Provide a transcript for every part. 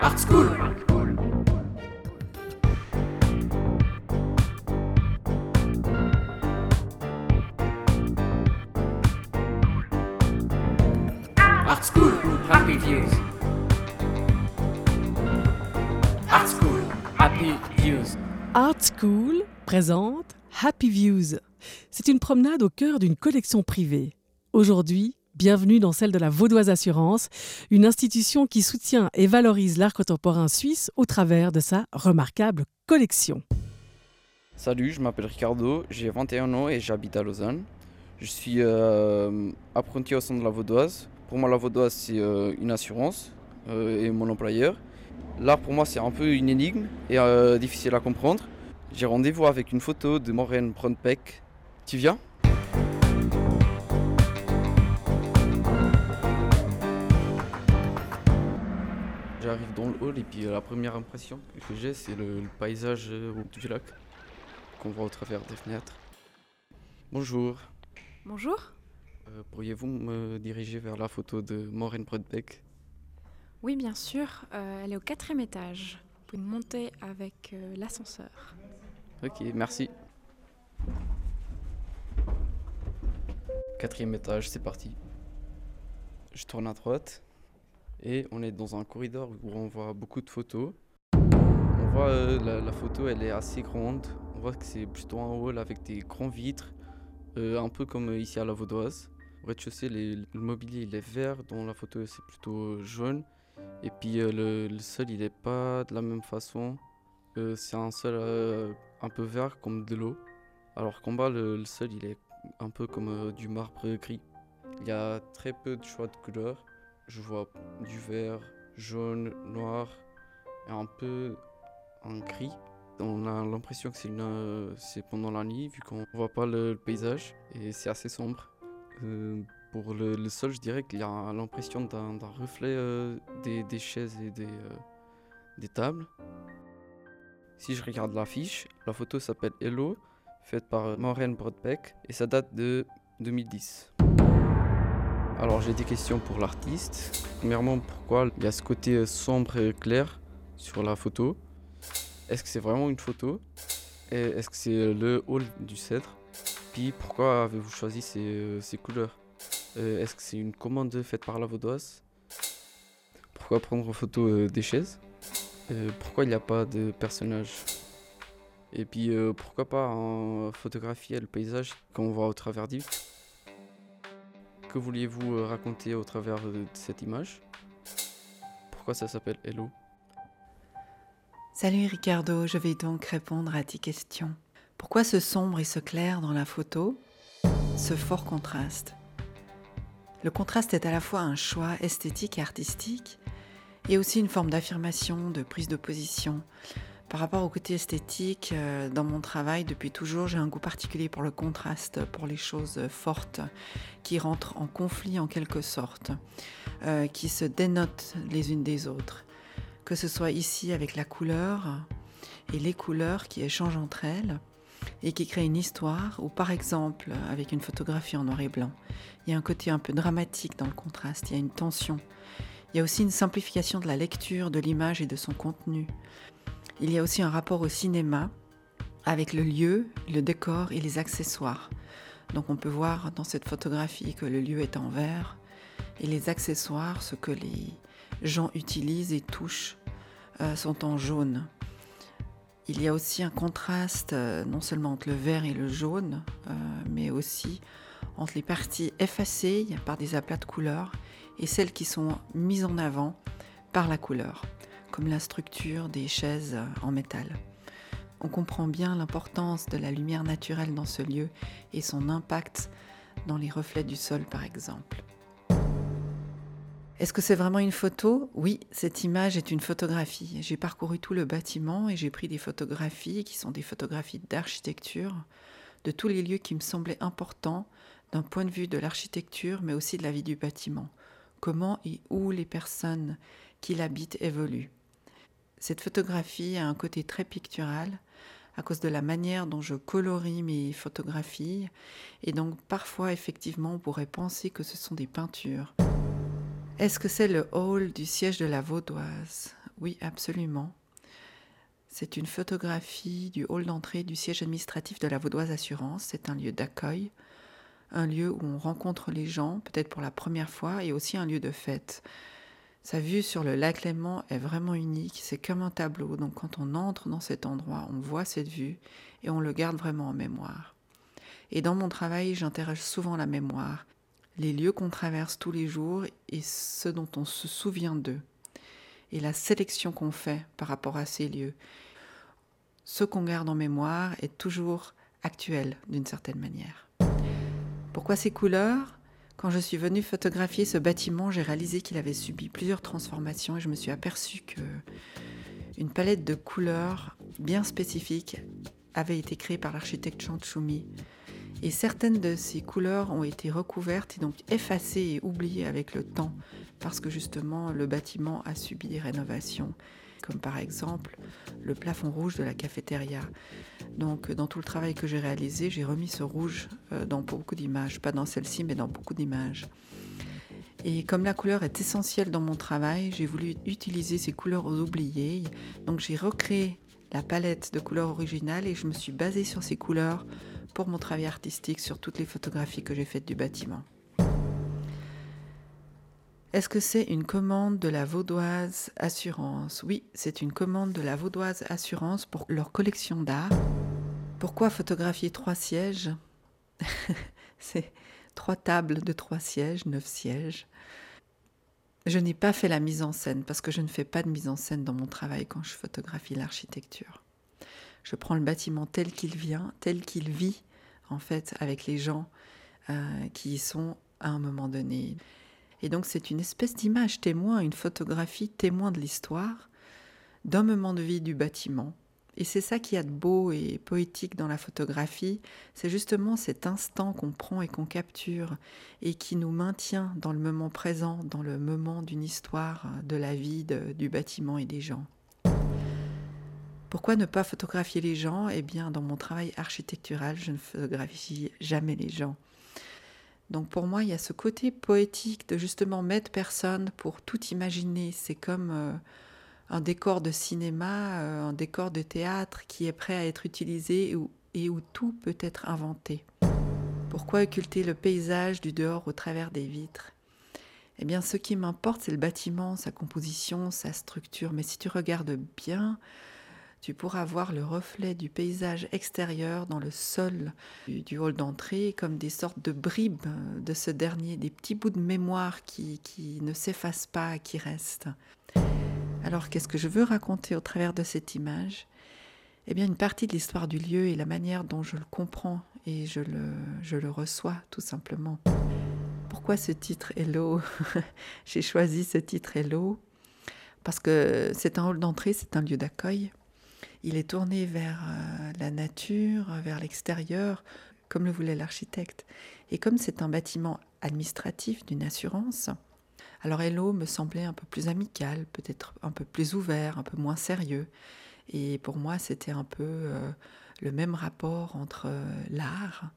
Art School Art School, Happy Views. Art School, Happy Views. Art School présente Happy Views. C'est une promenade au cœur d'une collection privée. Aujourd'hui, bienvenue dans celle de la Vaudoise Assurance, une institution qui soutient et valorise l'art contemporain suisse au travers de sa remarquable collection. Salut, je m'appelle Ricardo, j'ai 21 ans et j'habite à Lausanne. Je suis euh, apprenti au sein de la Vaudoise. Pour moi, la Vaudoise, c'est euh, une assurance euh, et mon employeur. L'art, pour moi, c'est un peu une énigme et difficile à comprendre. J'ai rendez-vous avec une photo de Maureen Brandbeck. Tu viens? J'arrive dans le hall et puis euh, la première impression que j'ai, c'est le, le paysage euh, du lac qu'on voit au travers des fenêtres. Bonjour, Bonjour. Euh, pourriez-vous me diriger vers la photo de Maureen Brandbeck Oui, bien sûr. euh, elle est au quatrième étage. Vous pouvez monter avec euh, l'ascenseur. Ok, merci. Quatrième étage, c'est parti. Je tourne à droite et on est dans un corridor où on voit beaucoup de photos. On voit euh, la, photo, elle est assez grande. On voit que c'est plutôt un hall avec des grands vitres, euh, un peu comme ici à la Vaudoise. Au rez-de-chaussée, le mobilier il est vert, dans la photo c'est plutôt jaune. Et puis euh, le, sol il est pas de la même façon. Euh, c'est un sol euh, un peu vert comme de l'eau. Alors qu'en bas, le, sol, il est un peu comme euh, du marbre gris. Il y a très peu de choix de couleurs. Je vois du vert, jaune, noir et un peu un gris. On a l'impression que c'est euh, pendant la nuit vu qu'on voit pas le, paysage et c'est assez sombre. Euh, pour le, sol, je dirais qu'il y a l'impression d'un reflet euh, des, chaises et des, des tables. Si je regarde l'affiche, la photo s'appelle Hello, faite par Maureen Brodbeck et ça date de 2010. Alors j'ai des questions pour l'artiste. Premièrement, pourquoi il y a ce côté euh, sombre et clair sur la photo? Est-ce que c'est vraiment une photo? Est-ce que c'est euh, le hall du cèdre? Puis pourquoi avez-vous choisi ces, euh, couleurs? Est-ce que c'est une commande faite par la Vaudoise Pourquoi prendre en photo des chaises? Pourquoi il n'y a pas de personnage Et puis pourquoi pas en photographier le paysage qu'on voit au travers d'Yves? Que vouliez-vous euh, raconter au travers de cette image? Pourquoi ça s'appelle Hello? Salut Ricardo, je vais donc répondre à tes questions. Pourquoi ce sombre et ce clair dans la photo? Ce fort contraste. Le contraste est à la fois un choix esthétique et artistique, et aussi une forme d'affirmation, de prise de position. Par rapport au côté esthétique, euh, dans mon travail, depuis toujours, j'ai un goût particulier pour le contraste, pour les choses fortes, qui rentrent en conflit en quelque sorte, euh, qui se dénotent les unes des autres que ce soit ici avec la couleur et les couleurs qui échangent entre elles et qui créent une histoire, ou par exemple avec une photographie en noir et blanc. Il y a un côté un peu dramatique dans le contraste, il y a une tension. Il y a aussi une simplification de la lecture de l'image et de son contenu. Il y a aussi un rapport au cinéma avec le lieu, le décor et les accessoires. Donc on peut voir dans cette photographie que le lieu est en vert et les accessoires, ce que les gens utilisent et touchent, euh, sont en jaune. Il y a aussi un contraste euh, non seulement entre le vert et le jaune, euh, mais aussi entre les parties effacées par des aplats de couleurs et celles qui sont mises en avant par la couleur, comme la structure des chaises en métal. On comprend bien l'importance de la lumière naturelle dans ce lieu et son impact dans les reflets du sol par exemple. Est-ce que c'est vraiment une photo? Oui, cette image est une photographie. J'ai parcouru tout le bâtiment et j'ai pris des photographies qui sont des photographies d'architecture, de tous les lieux qui me semblaient importants d'un point de vue de l'architecture, mais aussi de la vie du bâtiment. Comment et où les personnes qui l'habitent évoluent. Cette photographie a un côté très pictural à cause de la manière dont je colorie mes photographies et donc parfois effectivement on pourrait penser que ce sont des peintures. Est-ce que c'est le hall du siège de la Vaudoise? Oui, absolument. C'est une photographie du hall d'entrée du siège administratif de la Vaudoise Assurance. C'est un lieu d'accueil, un lieu où on rencontre les gens, peut-être pour la première fois, et aussi un lieu de fête. Sa vue sur le lac Léman est vraiment unique, c'est comme un tableau, donc quand on entre dans cet endroit, on voit cette vue et on le garde vraiment en mémoire. Et dans mon travail, j'interroge souvent la mémoire, les lieux qu'on traverse tous les jours et ceux dont on se souvient d'eux, et la sélection qu'on fait par rapport à ces lieux. Ce qu'on garde en mémoire est toujours actuel d'une certaine manière. Pourquoi ces couleurs? Quand je suis venue photographier ce bâtiment, j'ai réalisé qu'il avait subi plusieurs transformations et je me suis aperçue que une palette de couleurs bien spécifiques avait été créée par l'architecte Chanchoumi. Et certaines de ces couleurs ont été recouvertes et donc effacées et oubliées avec le temps parce que justement le bâtiment a subi des rénovations, comme par exemple le plafond rouge de la cafétéria. Donc dans tout le travail que j'ai réalisé, j'ai remis ce rouge euh, dans beaucoup d'images, pas dans celle-ci mais dans beaucoup d'images. Et comme la couleur est essentielle dans mon travail, j'ai voulu utiliser ces couleurs aux oubliées. Donc j'ai recréé la palette de couleurs originales et je me suis basée sur ces couleurs pour mon travail artistique sur toutes les photographies que j'ai faites du bâtiment. Est-ce que c'est une commande de la Vaudoise Assurance? Oui, c'est une commande de la Vaudoise Assurance pour leur collection d'art. Pourquoi photographier trois sièges? C'est trois tables de trois sièges, neuf sièges. Je n'ai pas fait la mise en scène parce que je ne fais pas de mise en scène dans mon travail quand je photographie l'architecture. Je prends le bâtiment tel qu'il vient, tel qu'il vit, en fait, avec les gens euh, qui y sont à un moment donné. Et donc c'est une espèce d'image témoin, une photographie témoin de l'histoire, d'un moment de vie du bâtiment. Et c'est ça qui a de beau et poétique dans la photographie, c'est justement cet instant qu'on prend et qu'on capture et qui nous maintient dans le moment présent, dans le moment d'une histoire de la vie du bâtiment et des gens. Pourquoi ne pas photographier les gens? Eh bien, dans mon travail architectural, je ne photographie jamais les gens. Donc pour moi, il y a ce côté poétique de justement mettre personne pour tout imaginer. C'est comme euh, un décor de cinéma, euh, un décor de théâtre qui est prêt à être utilisé et où tout peut être inventé. Pourquoi occulter le paysage du dehors au travers des vitres? Eh bien, ce qui m'importe, c'est le bâtiment, sa composition, sa structure. Mais si tu regardes bien, tu pourras voir le reflet du paysage extérieur dans le sol du, hall d'entrée, comme des sortes de bribes de ce dernier, des petits bouts de mémoire qui, qui ne s'effacent pas, qui restent. Alors qu'est-ce que je veux raconter au travers de cette image? Eh bien une partie de l'histoire du lieu et la manière dont je le comprends et je le, je le reçois tout simplement. Pourquoi ce titre Hello J'ai choisi ce titre Hello parce que c'est un hall d'entrée, c'est un lieu d'accueil il est tourné vers euh, la nature, vers l'extérieur, comme le voulait l'architecte. Et comme c'est un bâtiment administratif d'une assurance, alors Hello me semblait un peu plus amical, peut-être un peu plus ouvert, un peu moins sérieux. Et pour moi, c'était un peu euh, le même rapport entre euh, l'art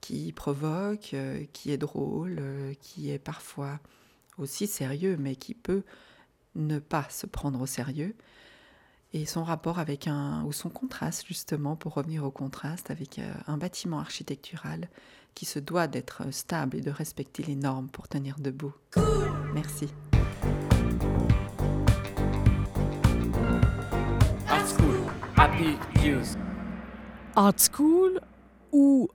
qui provoque, qui est drôle, qui est parfois aussi sérieux, mais qui peut ne pas se prendre au sérieux, et son rapport avec un, ou son contraste justement, pour revenir au contraste, avec euh, un bâtiment architectural qui se doit d'être stable et de respecter les normes pour tenir debout. Merci. Art School, Happy Views. Art School ou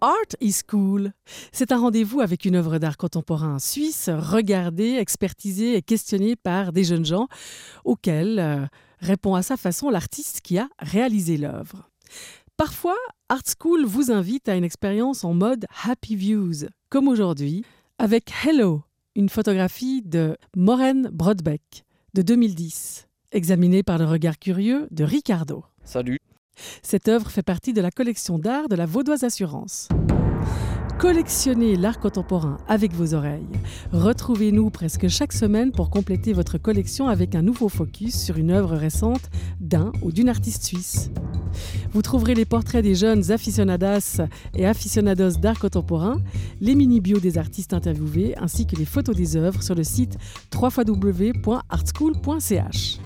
Art is Cool. C'est un rendez-vous avec une œuvre d'art contemporain suisse, regardée, expertisée et questionnée par des jeunes gens auxquels euh, répond à sa façon l'artiste qui a réalisé l'œuvre. Parfois, Art School vous invite à une expérience en mode Happy Views, comme aujourd'hui, avec Hello, une photographie de Maureen Brodbeck de 2010, examinée par le regard curieux de Ricardo. Salut. Cette œuvre fait partie de la collection d'art de la Vaudoise Assurance. Collectionnez l'art contemporain avec vos oreilles. Retrouvez-nous presque chaque semaine pour compléter votre collection avec un nouveau focus sur une œuvre récente d'un ou d'une artiste suisse. Vous trouverez les portraits des jeunes aficionadas et aficionados d'art contemporain, les mini-bios des artistes interviewés ainsi que les photos des œuvres sur le site www.artschool.ch.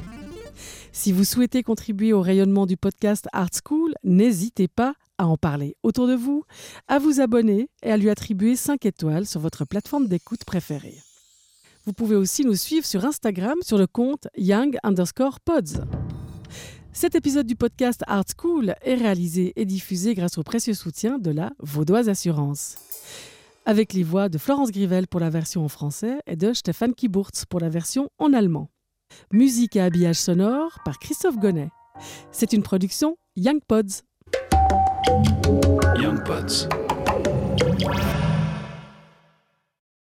Si vous souhaitez contribuer au rayonnement du podcast Art School, n'hésitez pas à en parler autour de vous, à vous abonner et à lui attribuer 5 étoiles sur votre plateforme d'écoute préférée. Vous pouvez aussi nous suivre sur Instagram sur le compte young underscore pods. Cet épisode du podcast Art School est réalisé et diffusé grâce au précieux soutien de la Vaudoise Assurance. Avec les voix de Florence Grivel pour la version en français et de Stéphane Kiburtz pour la version en allemand. Musique et habillage sonore par Christophe Gonnet. C'est une production Young Pods. Young Pods.